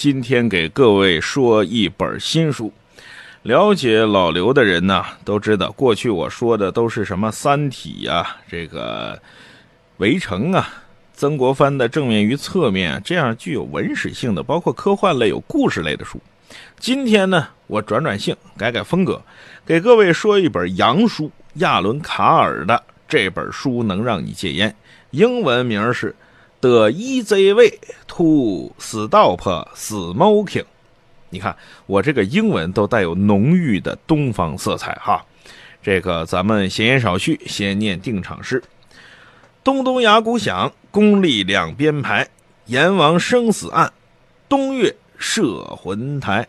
今天给各位说一本新书。了解老刘的人呢，都知道过去我说的都是什么《三体》呀，这个《围城》啊，曾国藩的正面与侧面这样具有文史性的，包括科幻类、有故事类的书。今天呢，我转转性，改改风格，给各位说一本洋书，亚伦·卡尔的这本书能让你戒烟。英文名是。The easy way to stop smoking。你看我这个英文都带有浓郁的东方色彩哈。这个咱们闲言少叙，先念定场诗：东东牙鼓响，宫里两边排，阎王生死案，东岳摄魂台。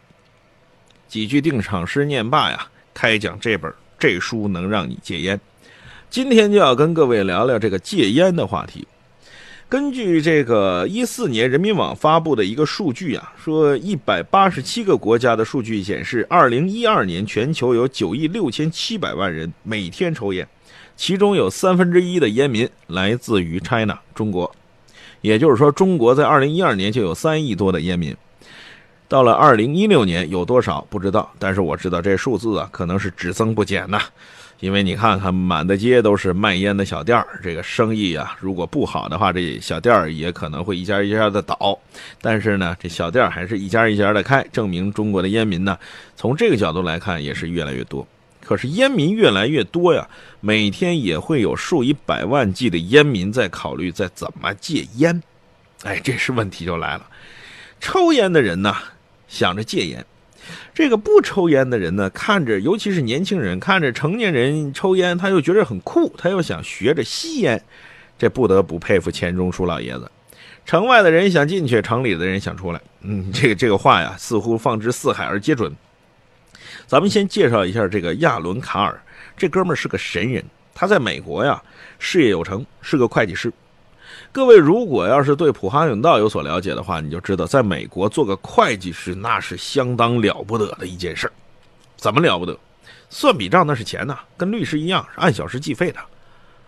几句定场诗念罢呀，开讲这本这书能让你戒烟。今天就要跟各位聊聊这个戒烟的话题。根据这个一四年人民网发布的一个数据啊，说一百八十七个国家的数据显示，二零一二年全球有九亿六千七百万人每天抽烟，其中有三分之一的烟民来自于 China 中国，也就是说，中国在二零一二年就有三亿多的烟民。到了二零一六年有多少不知道，但是我知道这数字啊，可能是只增不减呐。因为你看看，满大街都是卖烟的小店儿，这个生意啊，如果不好的话，这小店儿也可能会一家一家的倒。但是呢，这小店儿还是一家一家的开，证明中国的烟民呢，从这个角度来看也是越来越多。可是烟民越来越多呀，每天也会有数以百万计的烟民在考虑在怎么戒烟。哎，这是问题就来了，抽烟的人呢，想着戒烟。这个不抽烟的人呢，看着尤其是年轻人，看着成年人抽烟，他又觉得很酷，他又想学着吸烟，这不得不佩服钱钟书老爷子。城外的人想进去，城里的人想出来。嗯，这个这个话呀，似乎放之四海而皆准。咱们先介绍一下这个亚伦·卡尔，这哥们儿是个神人，他在美国呀事业有成，是个会计师。各位，如果要是对普哈永道有所了解的话，你就知道，在美国做个会计师那是相当了不得的一件事儿怎么了不得？算笔账那是钱呐，跟律师一样是按小时计费的，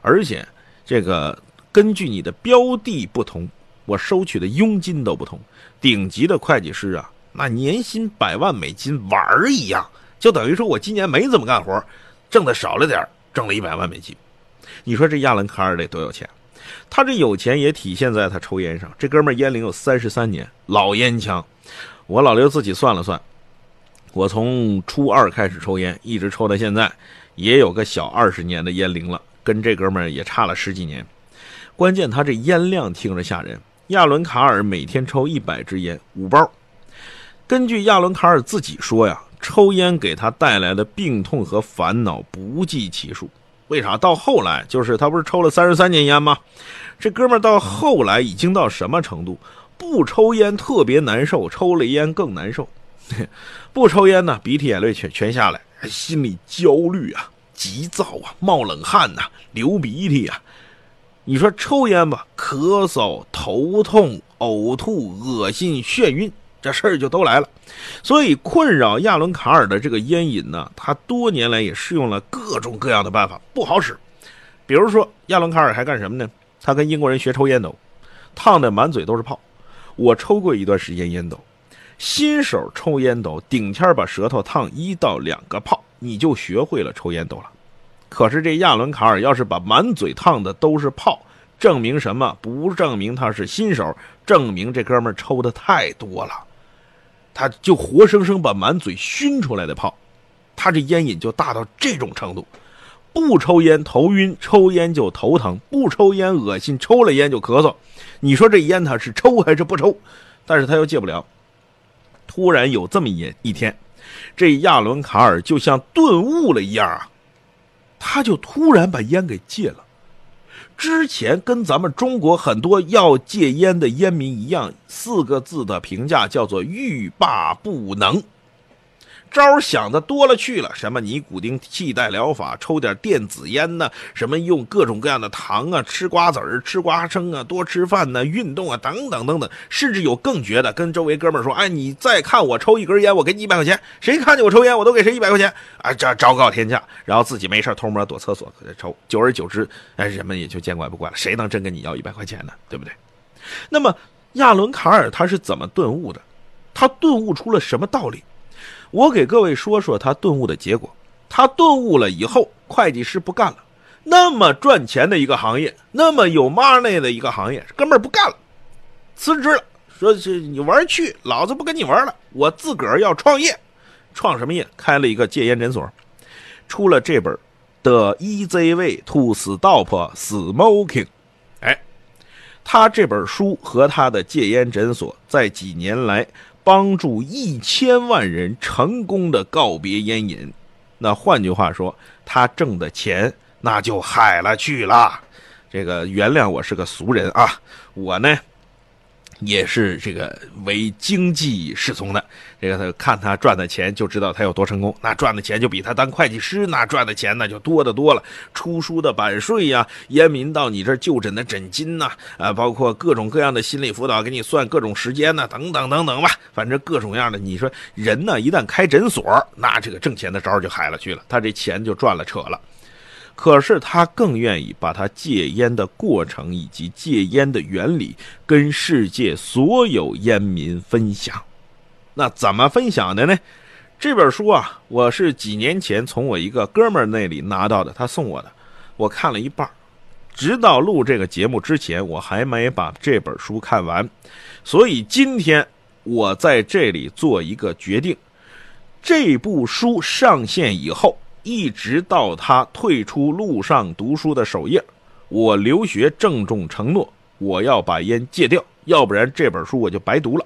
而且这个根据你的标的不同，我收取的佣金都不同。顶级的会计师啊，那年薪百万美金玩儿一样，就等于说我今年没怎么干活，挣的少了点儿挣了一百万美金。你说这亚伦卡尔得多有钱？他这有钱也体现在他抽烟上。这哥们儿烟龄有三十三年，老烟枪。我老刘自己算了算，我从初二开始抽烟，一直抽到现在，也有个小二十年的烟龄了，跟这哥们儿也差了十几年。关键他这烟量听着吓人。亚伦卡尔每天抽一百支烟，五包。根据亚伦卡尔自己说呀，抽烟给他带来的病痛和烦恼不计其数。为啥到后来就是他不是抽了三十三年烟吗？这哥们到后来已经到什么程度？不抽烟特别难受，抽了烟更难受。不抽烟呢，鼻涕眼泪全全下来，心里焦虑啊、急躁啊、冒冷汗呐、流鼻涕啊。你说抽烟吧，咳嗽、头痛、呕吐、恶心、眩晕。这事儿就都来了，所以困扰亚伦卡尔的这个烟瘾呢，他多年来也试用了各种各样的办法，不好使。比如说，亚伦卡尔还干什么呢？他跟英国人学抽烟斗，烫的满嘴都是泡。我抽过一段时间烟斗，新手抽烟斗顶天把舌头烫一到两个泡，你就学会了抽烟斗了。可是这亚伦卡尔要是把满嘴烫的都是泡，证明什么？不证明他是新手，证明这哥们抽的太多了。他就活生生把满嘴熏出来的泡，他这烟瘾就大到这种程度，不抽烟头晕，抽烟就头疼；不抽烟恶心，抽了烟就咳嗽。你说这烟他是抽还是不抽？但是他又戒不了。突然有这么一一天，这亚伦卡尔就像顿悟了一样啊，他就突然把烟给戒了。之前跟咱们中国很多要戒烟的烟民一样，四个字的评价叫做欲罢不能。招想的多了去了，什么尼古丁替代疗法，抽点电子烟呢？什么用各种各样的糖啊，吃瓜子儿，吃瓜生啊，多吃饭呢，运动啊，等等等等。甚至有更绝的，跟周围哥们说：“哎，你再看我抽一根烟，我给你一百块钱。谁看见我抽烟，我都给谁一百块钱。”啊，这昭告天下，然后自己没事偷摸躲厕所抽。久而久之，哎，人们也就见怪不怪了。谁能真跟你要一百块钱呢？对不对？那么亚伦卡尔他是怎么顿悟的？他顿悟出了什么道理？我给各位说说他顿悟的结果。他顿悟了以后，会计师不干了，那么赚钱的一个行业，那么有 money 的一个行业，哥们儿不干了，辞职了，说是你玩去，老子不跟你玩了，我自个儿要创业，创什么业？开了一个戒烟诊所，出了这本《The Easy Way to Stop Smoking》。哎，他这本书和他的戒烟诊所在几年来帮助一千万人成功的告别烟瘾。那换句话说，他挣的钱那就海了去了。这个原谅我是个俗人啊，我呢也是这个为经济侍从的。这个他看他赚的钱就知道他有多成功。那赚的钱就比他当会计师那赚的钱那就多得多了。出书的版税呀，烟民到你这就诊的诊金呐，啊，包括各种各样的心理辅导，给你算各种时间呢，等等等等吧。反正各种各样的，你说人呢，一旦开诊所，那这个挣钱的招就海了去了，他这钱就赚了扯了。可是他更愿意把他戒烟的过程以及戒烟的原理跟世界所有烟民分享。那怎么分享的呢？这本书啊，我是几年前从我一个哥们那里拿到的，他送我的。我看了一半，直到录这个节目之前，我还没把这本书看完。所以今天我在这里做一个决定：这部书上线以后。一直到他退出路上读书的首页，我留学郑重承诺，我要把烟戒掉，要不然这本书我就白读了，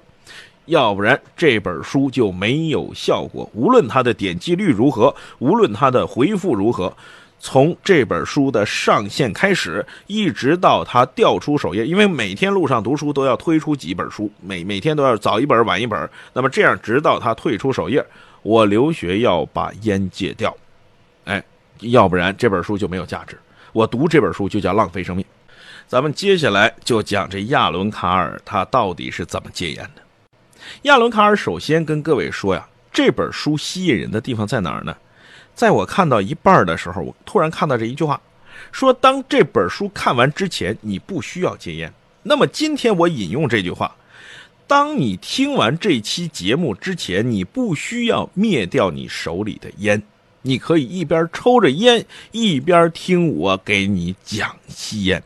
要不然这本书就没有效果。无论它的点击率如何，无论它的回复如何，从这本书的上线开始，一直到它掉出首页，因为每天路上读书都要推出几本书，每每天都要早一本晚一本，那么这样直到它退出首页，我留学要把烟戒掉。哎，要不然这本书就没有价值。我读这本书就叫浪费生命。咱们接下来就讲这亚伦卡尔他到底是怎么戒烟的。亚伦卡尔首先跟各位说呀，这本书吸引人的地方在哪儿呢？在我看到一半的时候，我突然看到这一句话，说当这本书看完之前，你不需要戒烟。那么今天我引用这句话：当你听完这期节目之前，你不需要灭掉你手里的烟。你可以一边抽着烟，一边听我给你讲吸烟。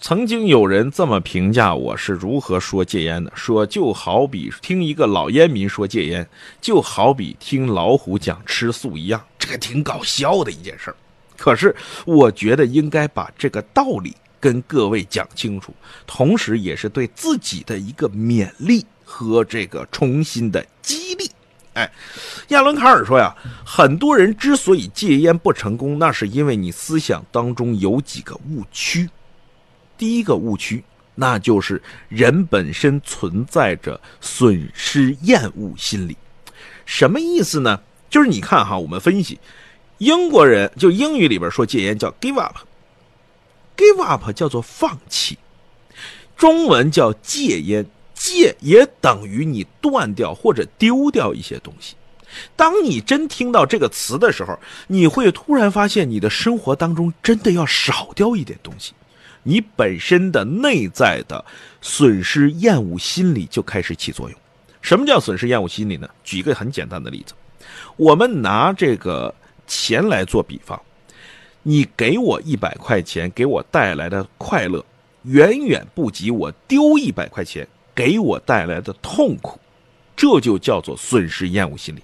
曾经有人这么评价我是如何说戒烟的，说就好比听一个老烟民说戒烟，就好比听老虎讲吃素一样，这个挺搞笑的一件事儿。可是我觉得应该把这个道理跟各位讲清楚，同时也是对自己的一个勉励和这个重新的激励。哎，亚伦卡尔说呀，很多人之所以戒烟不成功，那是因为你思想当中有几个误区。第一个误区，那就是人本身存在着损失厌恶心理。什么意思呢？就是你看哈，我们分析，英国人就英语里边说戒烟叫 give up，give up 叫做放弃，中文叫戒烟。戒也等于你断掉或者丢掉一些东西。当你真听到这个词的时候，你会突然发现你的生活当中真的要少掉一点东西，你本身的内在的损失厌恶心理就开始起作用。什么叫损失厌恶心理呢？举一个很简单的例子，我们拿这个钱来做比方，你给我一百块钱，给我带来的快乐，远远不及我丢一百块钱。给我带来的痛苦，这就叫做损失厌恶心理。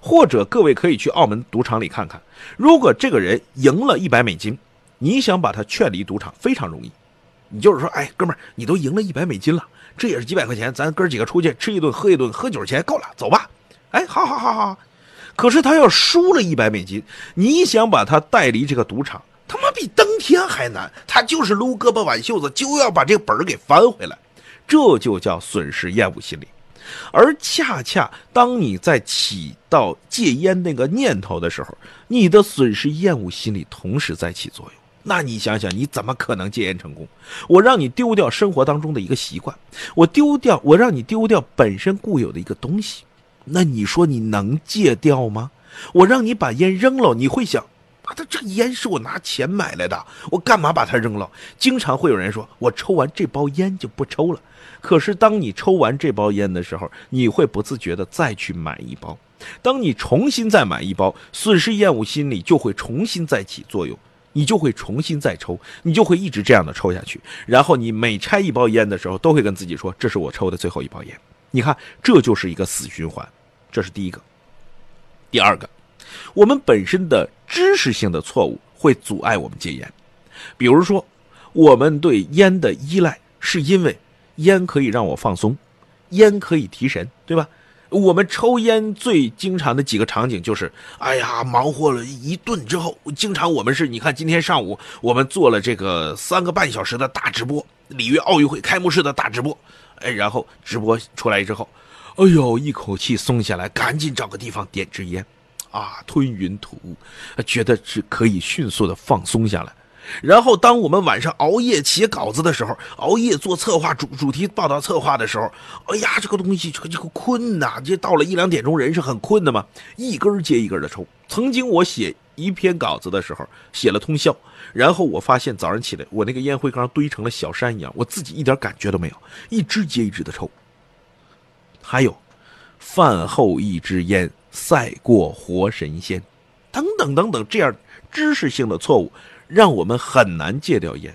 或者各位可以去澳门赌场里看看，如果这个人赢了一百美金，你想把他劝离赌场非常容易。你就是说，哎，哥们儿，你都赢了一百美金了，这也是几百块钱，咱哥几个出去吃一顿喝一顿，喝酒钱够了，走吧。哎，好好好好。可是他要输了一百美金，你想把他带离这个赌场，他妈比登天还难。他就是撸胳膊挽袖子，就要把这个本儿给翻回来。这就叫损失厌恶心理，而恰恰当你在起到戒烟那个念头的时候，你的损失厌恶心理同时在起作用。那你想想，你怎么可能戒烟成功？我让你丢掉生活当中的一个习惯，我丢掉，我让你丢掉本身固有的一个东西，那你说你能戒掉吗？我让你把烟扔了，你会想，啊，他这烟是我拿钱买来的，我干嘛把它扔了？经常会有人说，我抽完这包烟就不抽了。可是当你抽完这包烟的时候，你会不自觉的再去买一包。当你重新再买一包，损失厌恶心理就会重新再起作用，你就会重新再抽，你就会一直这样的抽下去。然后你每拆一包烟的时候，都会跟自己说，这是我抽的最后一包烟。你看，这就是一个死循环。这是第一个。第二个，我们本身的知识性的错误会阻碍我们戒烟。比如说，我们对烟的依赖是因为烟可以让我放松，烟可以提神，对吧？我们抽烟最经常的几个场景就是，哎呀，忙活了一顿之后，经常我们是，你看今天上午我们做了这个三个半小时的大直播，里约奥运会开幕式的大直播，哎，然后直播出来之后。哎呦，一口气松下来，赶紧找个地方点支烟，啊，吞云吐雾，觉得是可以迅速的放松下来。然后，当我们晚上熬夜写稿子的时候，熬夜做策划主主题报道策划的时候，哎呀，这个东西这个这个困呐，这到了一两点钟，人是很困的嘛，一根接一根的抽。曾经我写一篇稿子的时候，写了通宵，然后我发现早上起来，我那个烟灰缸堆成了小山一样，我自己一点感觉都没有，一支接一支的抽。还有，饭后一支烟赛过活神仙，等等等等，这样知识性的错误，让我们很难戒掉烟。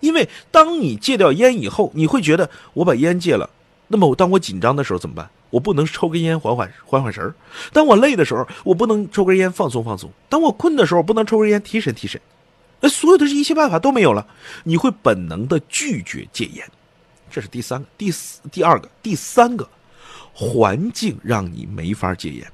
因为当你戒掉烟以后，你会觉得我把烟戒了，那么我当我紧张的时候怎么办？我不能抽根烟缓缓缓缓神儿；当我累的时候，我不能抽根烟放松放松；当我困的时候，不能抽根烟提神提神。那所有的这一切办法都没有了，你会本能的拒绝戒烟。这是第三个，第四，第二个，第三个。环境让你没法戒烟，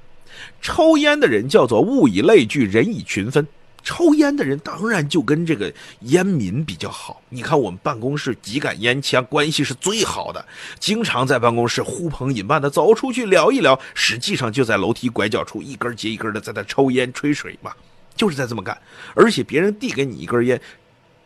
抽烟的人叫做物以类聚，人以群分。抽烟的人当然就跟这个烟民比较好。你看我们办公室几杆烟枪关系是最好的，经常在办公室呼朋引伴的走出去聊一聊，实际上就在楼梯拐角处一根接一根的在那抽烟吹水嘛，就是在这么干。而且别人递给你一根烟。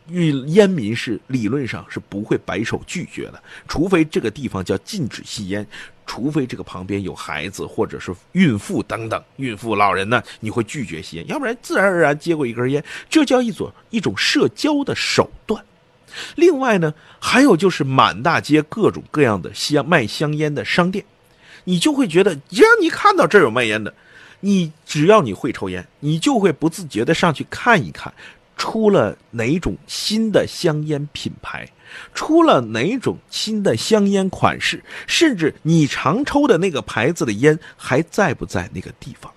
与烟民是理论上是不会摆手拒绝的，除非这个地方叫禁止吸烟，除非这个旁边有孩子或者是孕妇等等，孕妇老人呢，你会拒绝吸烟，要不然自然而然接过一根烟，这叫一种一种社交的手段。另外呢，还有就是满大街各种各样的香卖香烟的商店，你就会觉得，只要你看到这儿有卖烟的，你只要你会抽烟，你就会不自觉的上去看一看。出了哪种新的香烟品牌，出了哪种新的香烟款式，甚至你常抽的那个牌子的烟还在不在那个地方，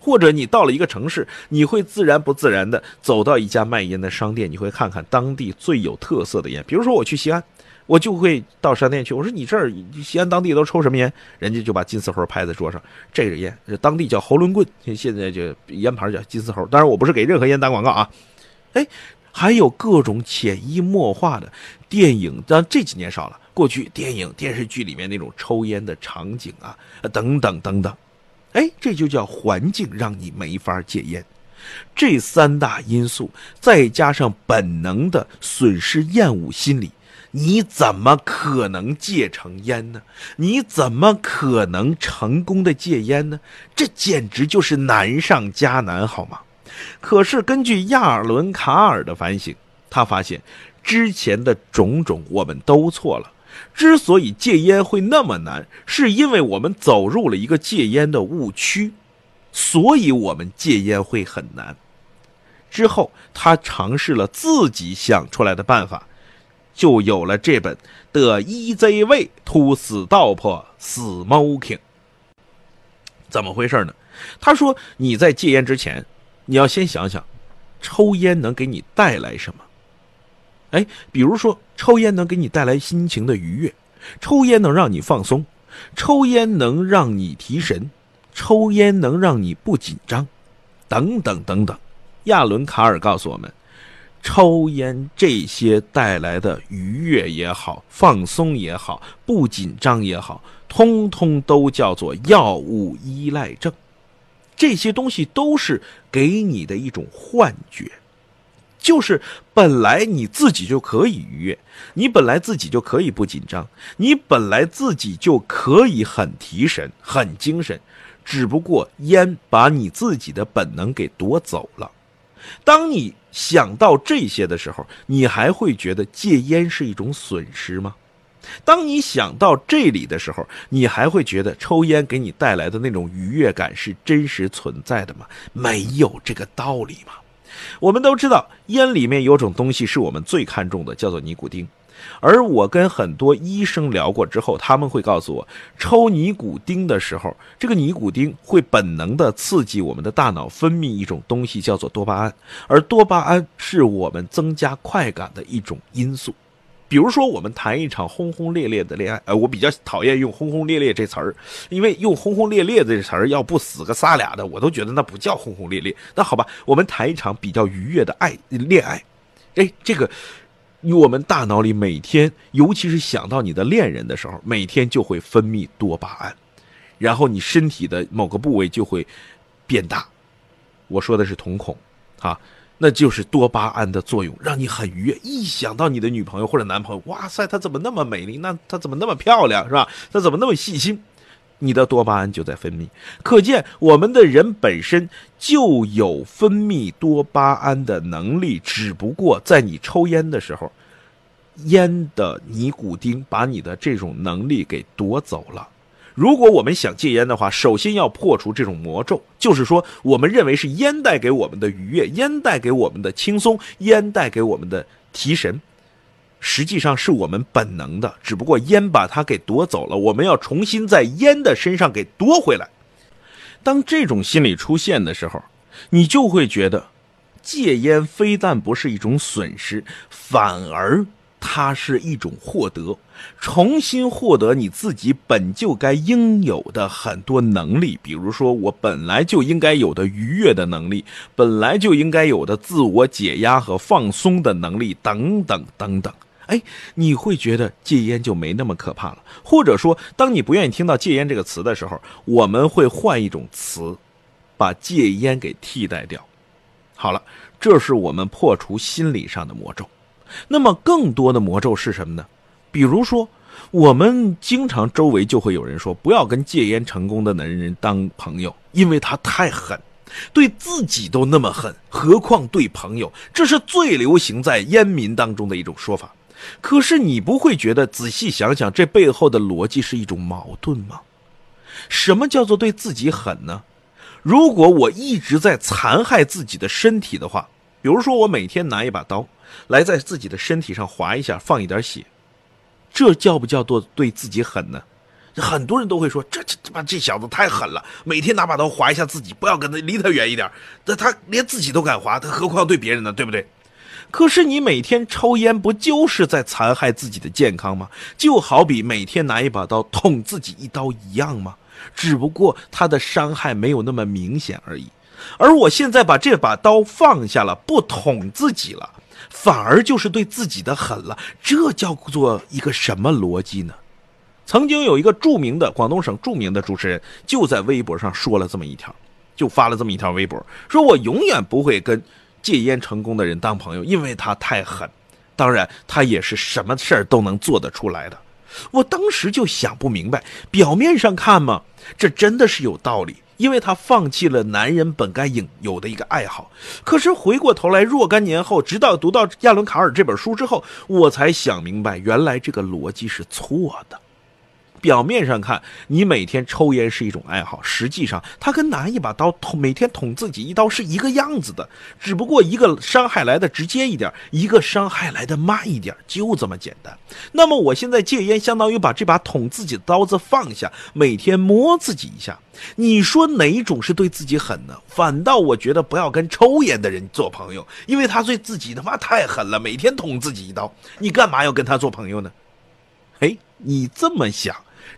或者你到了一个城市，你会自然不自然的走到一家卖烟的商店，你会看看当地最有特色的烟。比如说我去西安，我就会到商店去，我说你这儿西安当地都抽什么烟？人家就把金丝猴拍在桌上，这个烟当地叫喉轮棍，现在就烟牌叫金丝猴。当然我不是给任何烟打广告啊。哎，还有各种潜移默化的电影，但这几年少了。过去电影、电视剧里面那种抽烟的场景啊，等等等等，哎，这就叫环境让你没法戒烟。这三大因素再加上本能的损失厌恶心理，你怎么可能戒成烟呢？你怎么可能成功的戒烟呢？这简直就是难上加难，好吗？可是，根据亚伦·卡尔的反省，他发现之前的种种我们都错了。之所以戒烟会那么难，是因为我们走入了一个戒烟的误区，所以我们戒烟会很难。之后，他尝试了自己想出来的办法，就有了这本《The Easy Way to Stop Smoking》。怎么回事呢？他说：“你在戒烟之前。”你要先想想，抽烟能给你带来什么？哎，比如说，抽烟能给你带来心情的愉悦，抽烟能让你放松，抽烟能让你提神，抽烟能让你不紧张，等等等等。亚伦·卡尔告诉我们，抽烟这些带来的愉悦也好，放松也好，不紧张也好，通通都叫做药物依赖症。这些东西都是给你的一种幻觉，就是本来你自己就可以愉悦，你本来自己就可以不紧张，你本来自己就可以很提神、很精神，只不过烟把你自己的本能给夺走了。当你想到这些的时候，你还会觉得戒烟是一种损失吗？当你想到这里的时候，你还会觉得抽烟给你带来的那种愉悦感是真实存在的吗？没有这个道理吗？我们都知道，烟里面有种东西是我们最看重的，叫做尼古丁。而我跟很多医生聊过之后，他们会告诉我，抽尼古丁的时候，这个尼古丁会本能的刺激我们的大脑分泌一种东西，叫做多巴胺。而多巴胺是我们增加快感的一种因素。比如说，我们谈一场轰轰烈烈的恋爱，呃，我比较讨厌用“轰轰烈烈”这词儿，因为用“轰轰烈烈”这词儿，要不死个仨俩的，我都觉得那不叫轰轰烈烈。那好吧，我们谈一场比较愉悦的爱恋爱，哎，这个。我们大脑里每天，尤其是想到你的恋人的时候，每天就会分泌多巴胺，然后你身体的某个部位就会变大。我说的是瞳孔，啊，那就是多巴胺的作用，让你很愉悦。一想到你的女朋友或者男朋友，哇塞，她怎么那么美丽？那她怎么那么漂亮，是吧？她怎么那么细心？你的多巴胺就在分泌，可见我们的人本身就有分泌多巴胺的能力，只不过在你抽烟的时候，烟的尼古丁把你的这种能力给夺走了。如果我们想戒烟的话，首先要破除这种魔咒，就是说，我们认为是烟带给我们的愉悦，烟带给我们的轻松，烟带给我们的提神。实际上是我们本能的，只不过烟把它给夺走了，我们要重新在烟的身上给夺回来。当这种心理出现的时候，你就会觉得戒烟非但不是一种损失，反而它是一种获得，重新获得你自己本就该应有的很多能力，比如说我本来就应该有的愉悦的能力，本来就应该有的自我解压和放松的能力，等等等等。哎，你会觉得戒烟就没那么可怕了，或者说，当你不愿意听到戒烟这个词的时候，我们会换一种词，把戒烟给替代掉。好了，这是我们破除心理上的魔咒。那么，更多的魔咒是什么呢？比如说，我们经常周围就会有人说，不要跟戒烟成功的男人当朋友，因为他太狠，对自己都那么狠，何况对朋友？这是最流行在烟民当中的一种说法。可是你不会觉得仔细想想，这背后的逻辑是一种矛盾吗？什么叫做对自己狠呢？如果我一直在残害自己的身体的话，比如说我每天拿一把刀来在自己的身体上划一下，放一点血，这叫不叫做对自己狠呢？很多人都会说，这这他妈这小子太狠了，每天拿把刀划一下自己，不要跟他离他远一点。那他连自己都敢划，他何况对别人呢？对不对？可是你每天抽烟，不就是在残害自己的健康吗？就好比每天拿一把刀捅自己一刀一样吗？只不过他的伤害没有那么明显而已。而我现在把这把刀放下了，不捅自己了，反而就是对自己的狠了。这叫做一个什么逻辑呢？曾经有一个著名的广东省著名的主持人，就在微博上说了这么一条，就发了这么一条微博，说我永远不会跟。戒烟成功的人当朋友，因为他太狠。当然，他也是什么事儿都能做得出来的。我当时就想不明白，表面上看嘛，这真的是有道理，因为他放弃了男人本该应有的一个爱好。可是回过头来，若干年后，直到读到亚伦卡尔这本书之后，我才想明白，原来这个逻辑是错的。表面上看，你每天抽烟是一种爱好，实际上它跟拿一把刀捅每天捅自己一刀是一个样子的，只不过一个伤害来的直接一点，一个伤害来的慢一点，就这么简单。那么我现在戒烟，相当于把这把捅自己的刀子放下，每天摸自己一下。你说哪一种是对自己狠呢？反倒我觉得不要跟抽烟的人做朋友，因为他对自己他妈太狠了，每天捅自己一刀，你干嘛要跟他做朋友呢？哎，你这么想。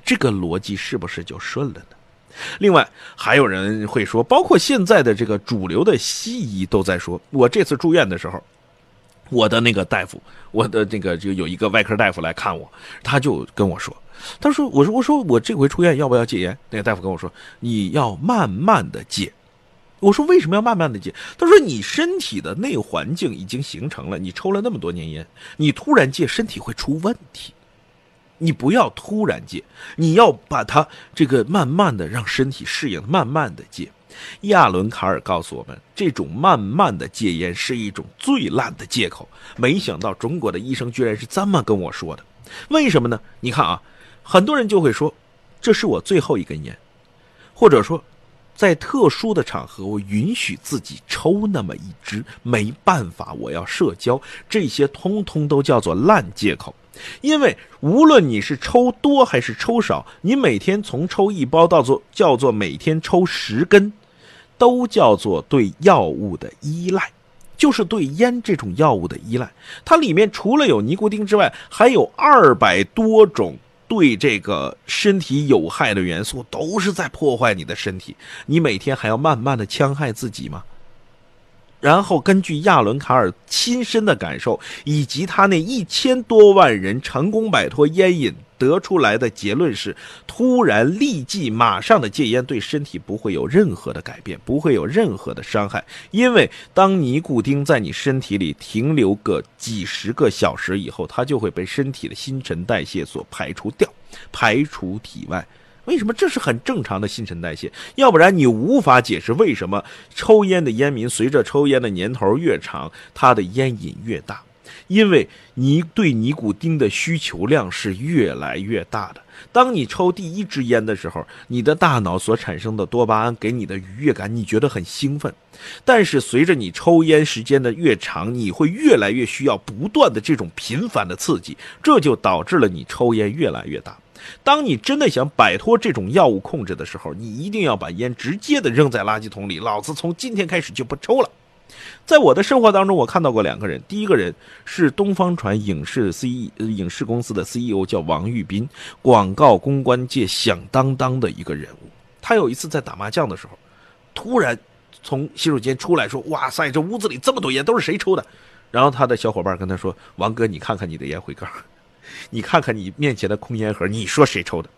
这个逻辑是不是就顺了呢？另外还有人会说，包括现在的这个主流的西医都在说，我这次住院的时候，我的那个大夫，我的那个就有一个外科大夫来看我，他就跟我说，他说，我说，我说我这回出院要不要戒烟？那个大夫跟我说，你要慢慢的戒。我说为什么要慢慢的戒？他说你身体的内环境已经形成了，你抽了那么多年烟，你突然戒，身体会出问题。你不要突然戒，你要把它这个慢慢的让身体适应，慢慢的戒。亚伦·卡尔告诉我们，这种慢慢的戒烟是一种最烂的借口。没想到中国的医生居然是这么跟我说的。为什么呢？你看啊，很多人就会说，这是我最后一根烟，或者说，在特殊的场合我允许自己抽那么一支，没办法，我要社交，这些通通都叫做烂借口。因为无论你是抽多还是抽少，你每天从抽一包到做叫做每天抽十根，都叫做对药物的依赖，就是对烟这种药物的依赖。它里面除了有尼古丁之外，还有二百多种对这个身体有害的元素，都是在破坏你的身体。你每天还要慢慢的戕害自己吗？然后根据亚伦·卡尔亲身的感受，以及他那一千多万人成功摆脱烟瘾得出来的结论是：突然、立即、马上的戒烟对身体不会有任何的改变，不会有任何的伤害。因为当尼古丁在你身体里停留个几十个小时以后，它就会被身体的新陈代谢所排除掉，排除体外。为什么这是很正常的新陈代谢？要不然你无法解释为什么抽烟的烟民随着抽烟的年头越长，他的烟瘾越大。因为你对尼古丁的需求量是越来越大的。当你抽第一支烟的时候，你的大脑所产生的多巴胺给你的愉悦感，你觉得很兴奋。但是随着你抽烟时间的越长，你会越来越需要不断的这种频繁的刺激，这就导致了你抽烟越来越大。当你真的想摆脱这种药物控制的时候，你一定要把烟直接的扔在垃圾桶里。老子从今天开始就不抽了。在我的生活当中，我看到过两个人。第一个人是东方传影视 C E 影视公司的 CEO，叫王玉斌，广告公关界响当当的一个人物。他有一次在打麻将的时候，突然从洗手间出来说：“哇塞，这屋子里这么多烟，都是谁抽的？”然后他的小伙伴跟他说：“王哥，你看看你的烟灰缸。”你看看你面前的空烟盒，你说谁抽的？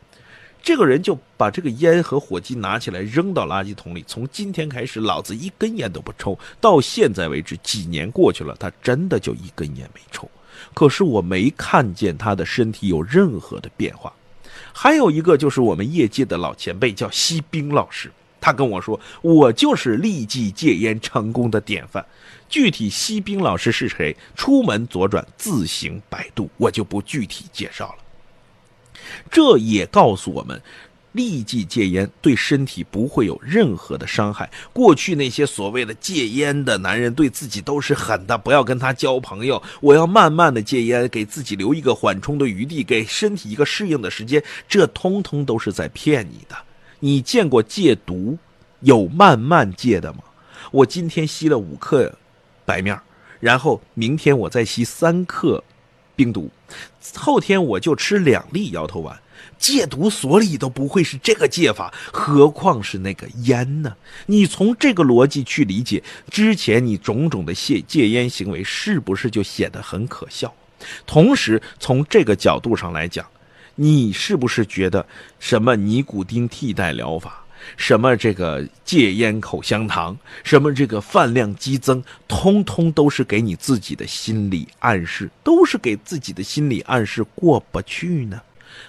这个人就把这个烟和火机拿起来扔到垃圾桶里。从今天开始，老子一根烟都不抽。到现在为止，几年过去了，他真的就一根烟没抽。可是我没看见他的身体有任何的变化。还有一个就是我们业界的老前辈，叫西兵老师。他跟我说：“我就是立即戒烟成功的典范。”具体西兵老师是谁？出门左转，自行百度，我就不具体介绍了。这也告诉我们，立即戒烟对身体不会有任何的伤害。过去那些所谓的戒烟的男人，对自己都是狠的，不要跟他交朋友。我要慢慢的戒烟，给自己留一个缓冲的余地，给身体一个适应的时间。这通通都是在骗你的。你见过戒毒有慢慢戒的吗？我今天吸了五克白面然后明天我再吸三克冰毒，后天我就吃两粒摇头丸。戒毒所里都不会是这个戒法，何况是那个烟呢？你从这个逻辑去理解之前你种种的戒戒烟行为，是不是就显得很可笑？同时从这个角度上来讲。你是不是觉得什么尼古丁替代疗法，什么这个戒烟口香糖，什么这个饭量激增，通通都是给你自己的心理暗示，都是给自己的心理暗示过不去呢？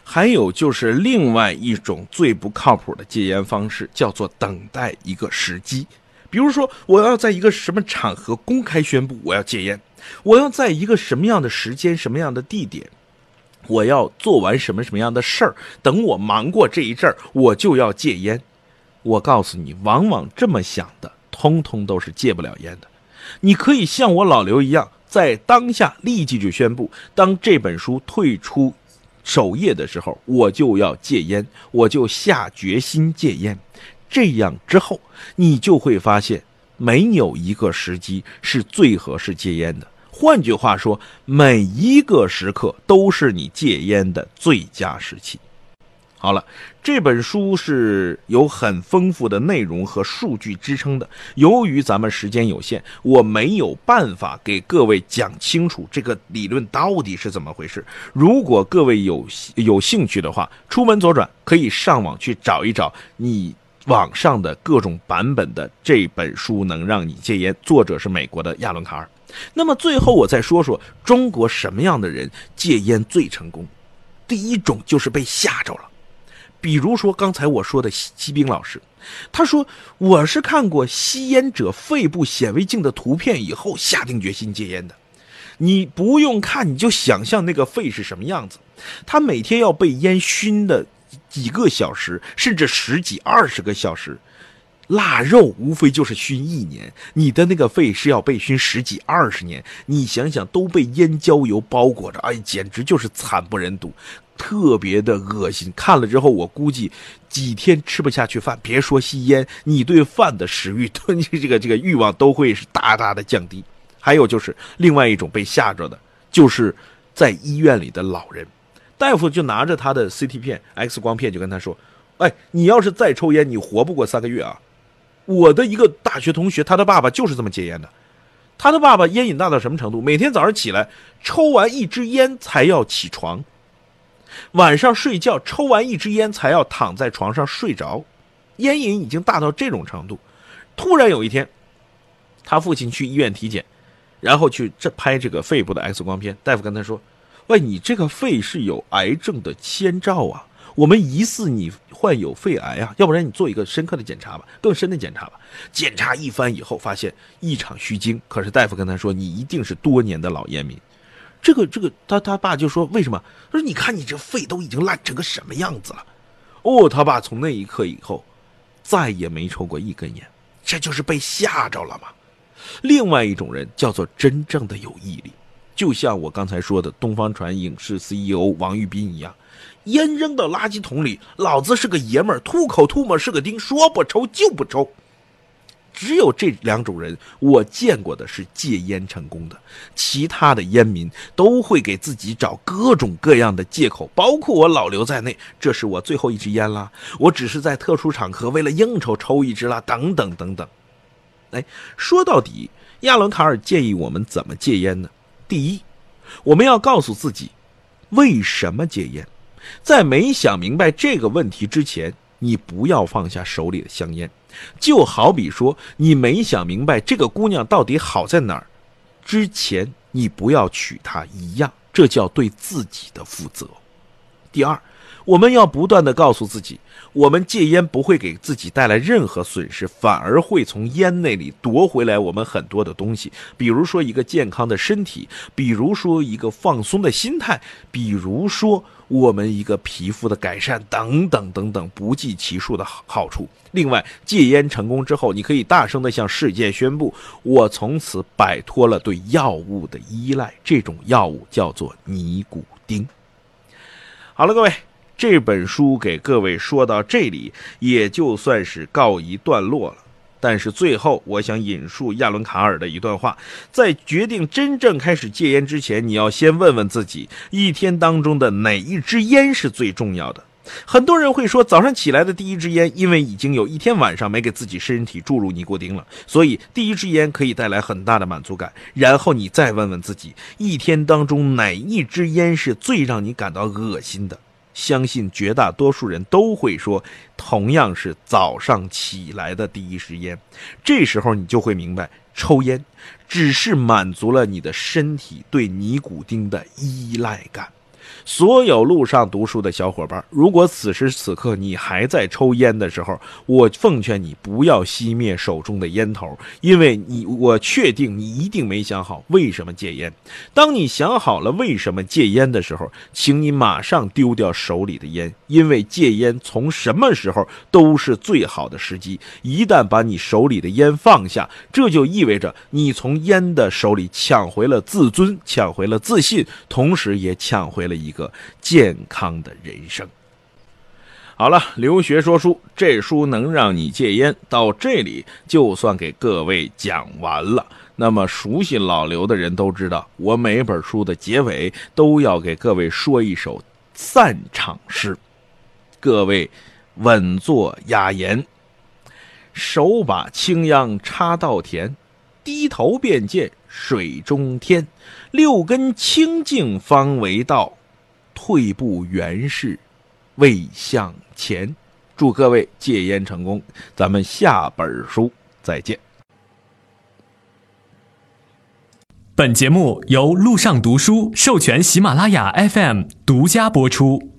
还有就是另外一种最不靠谱的戒烟方式，叫做等待一个时机。比如说，我要在一个什么场合公开宣布我要戒烟，我要在一个什么样的时间、什么样的地点。我要做完什么什么样的事儿？等我忙过这一阵儿，我就要戒烟。我告诉你，往往这么想的，通通都是戒不了烟的。你可以像我老刘一样，在当下立即就宣布，当这本书退出首页的时候，我就要戒烟，我就下决心戒烟。这样之后，你就会发现，没有一个时机是最合适戒烟的。换句话说，每一个时刻都是你戒烟的最佳时期。好了，这本书是有很丰富的内容和数据支撑的。由于咱们时间有限，我没有办法给各位讲清楚这个理论到底是怎么回事。如果各位有有兴趣的话，出门左转可以上网去找一找你网上的各种版本的这本书，能让你戒烟。作者是美国的亚伦卡尔。那么最后我再说说中国什么样的人戒烟最成功？第一种就是被吓着了，比如说刚才我说的西西兵老师，他说我是看过吸烟者肺部显微镜的图片以后下定决心戒烟的。你不用看，你就想象那个肺是什么样子。他每天要被烟熏的几个小时，甚至十几、二十个小时。腊肉无非就是熏一年，你的那个肺是要被熏十几、二十年。你想想，都被烟焦油包裹着，哎，简直就是惨不忍睹，特别的恶心。看了之后，我估计几天吃不下去饭，别说吸烟，你对饭的食欲、吞这个这个欲望都会是大大的降低。还有就是另外一种被吓着的，就是在医院里的老人，大夫就拿着他的 CT 片、X 光片，就跟他说：“哎，你要是再抽烟，你活不过三个月啊！”我的一个大学同学，他的爸爸就是这么戒烟的。他的爸爸烟瘾大到什么程度？每天早上起来抽完一支烟才要起床，晚上睡觉抽完一支烟才要躺在床上睡着，烟瘾已经大到这种程度。突然有一天，他父亲去医院体检。然后去这拍这个肺部的 X 光片，大夫跟他说：“喂，你这个肺是有癌症的先兆啊，我们疑似你患有肺癌啊，要不然你做一个深刻的检查吧，更深的检查吧。”检查一番以后，发现一场虚惊。可是大夫跟他说：“你一定是多年的老烟民。”这个这个，他他爸就说：“为什么？”他说：“你看你这肺都已经烂成个什么样子了。”哦，他爸从那一刻以后再也没抽过一根烟，这就是被吓着了嘛。另外一种人叫做真正的有毅力，就像我刚才说的东方传影视 CEO 王玉斌一样，烟扔到垃圾桶里，老子是个爷们儿，吐口吐沫是个钉，说不抽就不抽。只有这两种人我见过的是戒烟成功的，其他的烟民都会给自己找各种各样的借口，包括我老刘在内，这是我最后一支烟啦，我只是在特殊场合为了应酬抽一支啦，等等等等。哎，说到底，亚伦卡尔建议我们怎么戒烟呢？第一，我们要告诉自己，为什么戒烟。在没想明白这个问题之前，你不要放下手里的香烟。就好比说，你没想明白这个姑娘到底好在哪儿之前，你不要娶她一样，这叫对自己的负责。第二。我们要不断的告诉自己，我们戒烟不会给自己带来任何损失，反而会从烟那里夺回来我们很多的东西，比如说一个健康的身体，比如说一个放松的心态，比如说我们一个皮肤的改善，等等等等，不计其数的好好处。另外，戒烟成功之后，你可以大声的向世界宣布，我从此摆脱了对药物的依赖，这种药物叫做尼古丁。好了，各位。这本书给各位说到这里，也就算是告一段落了。但是最后，我想引述亚伦·卡尔的一段话：在决定真正开始戒烟之前，你要先问问自己，一天当中的哪一支烟是最重要的。很多人会说，早上起来的第一支烟，因为已经有一天晚上没给自己身体注入尼古丁了，所以第一支烟可以带来很大的满足感。然后你再问问自己，一天当中哪一支烟是最让你感到恶心的。相信绝大多数人都会说，同样是早上起来的第一时间，这时候你就会明白，抽烟只是满足了你的身体对尼古丁的依赖感。所有路上读书的小伙伴，如果此时此刻你还在抽烟的时候，我奉劝你不要熄灭手中的烟头，因为你我确定你一定没想好为什么戒烟。当你想好了为什么戒烟的时候，请你马上丢掉手里的烟，因为戒烟从什么时候都是最好的时机。一旦把你手里的烟放下，这就意味着你从烟的手里抢回了自尊，抢回了自信，同时也抢回了。一个健康的人生。好了，留学说书，这书能让你戒烟，到这里就算给各位讲完了。那么熟悉老刘的人都知道，我每本书的结尾都要给各位说一首散场诗。各位稳坐雅言，手把青秧插稻田，低头便见水中天。六根清净方为道。退步原是未向前，祝各位戒烟成功。咱们下本书再见。本节目由路上读书授权喜马拉雅 FM 独家播出。